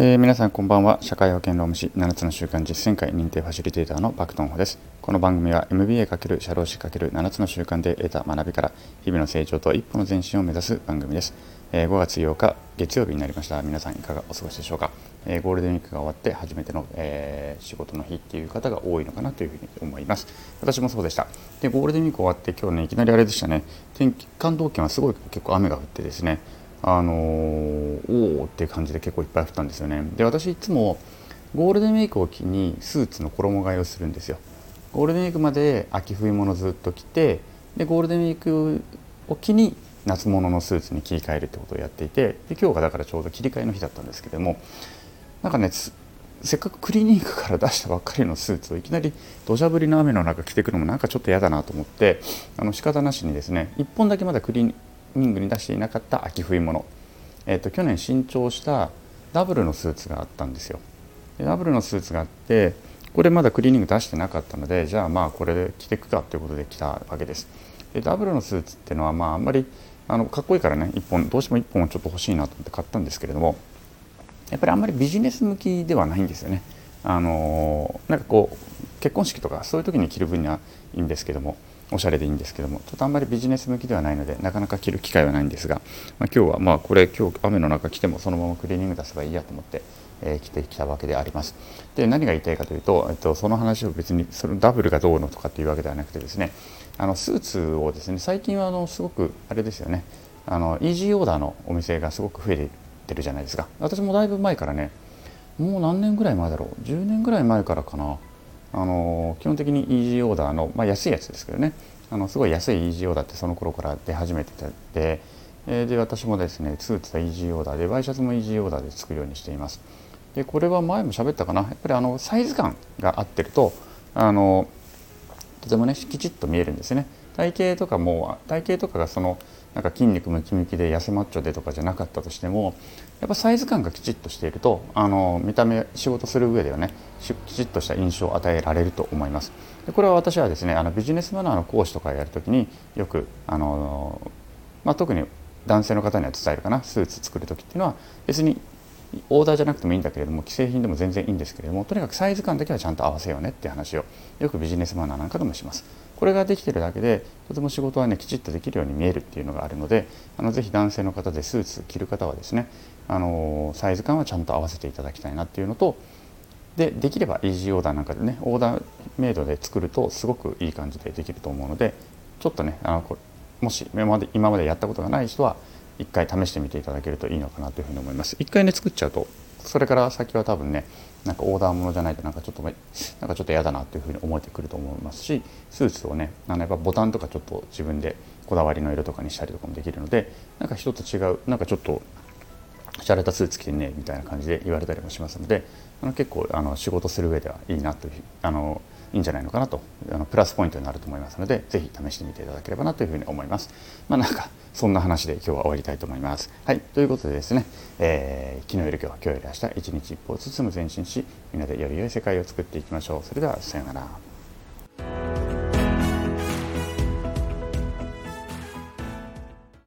えー皆さんこんばんは。社会保険労務士7つの習慣実践会認定ファシリテーターのパクトンホです。この番組は MBA× 社労士 ×7 つの習慣で得た学びから日々の成長と一歩の前進を目指す番組です、えー5月8日月曜日になりました。皆さんいかがお過ごしでしょうか、えーゴールデンウィークが終わって初めての、え仕事の日っていう方が多いのかなというふうに思います。私もそうでした。でゴールデンウィーク終わって今日ねいきなりあれでしたね。天気関東圏はすごい結構雨が降ってですね。あのーおおっていう感じで結構いっぱい降ったんですよね。で私いつもゴールデンウィークを機にスーツの衣替えをするんですよ。ゴールデンウィークまで秋冬物ずっと着てでゴールデンウィークを機に夏物のスーツに切り替えるってことをやっていてで今日がだからちょうど切り替えの日だったんですけどもなんかねせっかくクリニングから出したばっかりのスーツをいきなり土砂降りの雨の中着てくるのもなんかちょっと嫌だなと思ってあの仕方なしにですね1本だけまだクリーニングに出していなかった秋冬物、えー、と去年新調したダブルのスーツがあったん。ですよ。でダブルのスーツがあってこれまだクリーニング出してなかったのでじゃあまあこれで着ていくかということで着たわけです。でダブルのスーツっていうのはまああん。まりあのかっこいいからね1本どうしても1本ちょっと欲しいなと思って買ったん。ですけれどもやっぱりあん。まりビジネス向きではないん。ですよね。あのなん。かこう結婚式とかそういう時に着る分にはいいん。ですけどもおしゃれでいいんですけどもちょっとあんまりビジネス向きではないのでなかなか着る機会はないんですが、まあ、今日はまあこれ今日雨の中着てもそのままクリーニング出せばいいやと思って、えー着てきたわけであります。で何が言いたいかというと、えっと、その話を別にそのダブルがどうのとかっていうわけではなくてですねあのスーツをですね最近はあのすごくあれですよねあのイージーオーダーのお店がすごく増えてるじゃないですか私もだいぶ前からねもう何年ぐらい前だろう10年ぐらい前からかなあの基本的にイージーオーダーの、まあ、安いやつですけどね。あのすごい安いイージーオーダーってその頃から出始めてて。えーで私もですねスーツはイージーオーダーでワイシャツもイージーオーダーで作るようにしています。でこれは前も喋ったかな。やっぱりあのサイズ感が合ってるとあのとてもねきちっと見えるんですね。体型とかも体型とかがそのなんか筋肉ムキムキで痩せマッチョでとかじゃなかったとしてもやっぱサイズ感がきちっとしているとあの見た目仕事する上ではねきちっとした印象を与えられると思います。でこれは私はですねあのビジネスマナーの講師とかやるときによくあの、まあ、特に男性の方には伝えるかなスーツ作る時っていうのは別にオーダーじゃなくてもいいんだけれども既製品でも全然いいんですけれどもとにかくサイズ感だけはちゃんと合わせようねっていう話をよくビジネスマナーなんかでもします。これができてるだけでとても仕事はねきちっとできるように見えるっていうのがあるのであのぜひ男性の方でスーツ着る方はですねあのサイズ感はちゃんと合わせていただきたいなっていうのとでできればイージーオーダーなんかでねオーダーメイドで作るとすごくいい感じでできると思うのでちょっとねあのこもし今まで今までやったことがない人は一回試してみていただけるといいのかなというふうに思います。一回ね作っちゃうとそれから先は多分ねなんかオーダーものじゃないとなんかちょっとなんかちょっと嫌だなっていうふうに思えてくると思いますしスーツをねあのやっぱボタンとかちょっと自分でこだわりの色とかにしたりとかもできるのでなんか人と違うなんかちょっと洒落たスーツ着てねみたいな感じで言われたりもしますのであの結構あの仕事する上ではいいなというあのいいんじゃないのかなとあのプラスポイントになると思いますのでぜひ試してみていただければなというふうに思います。まあなんかそんな話で今日は終わりたいと思います。はいということでですね、えー昨日より今日今日より明日一日一歩ずつも前進しみんなでより良い世界を作っていきましょう。それではさようなら。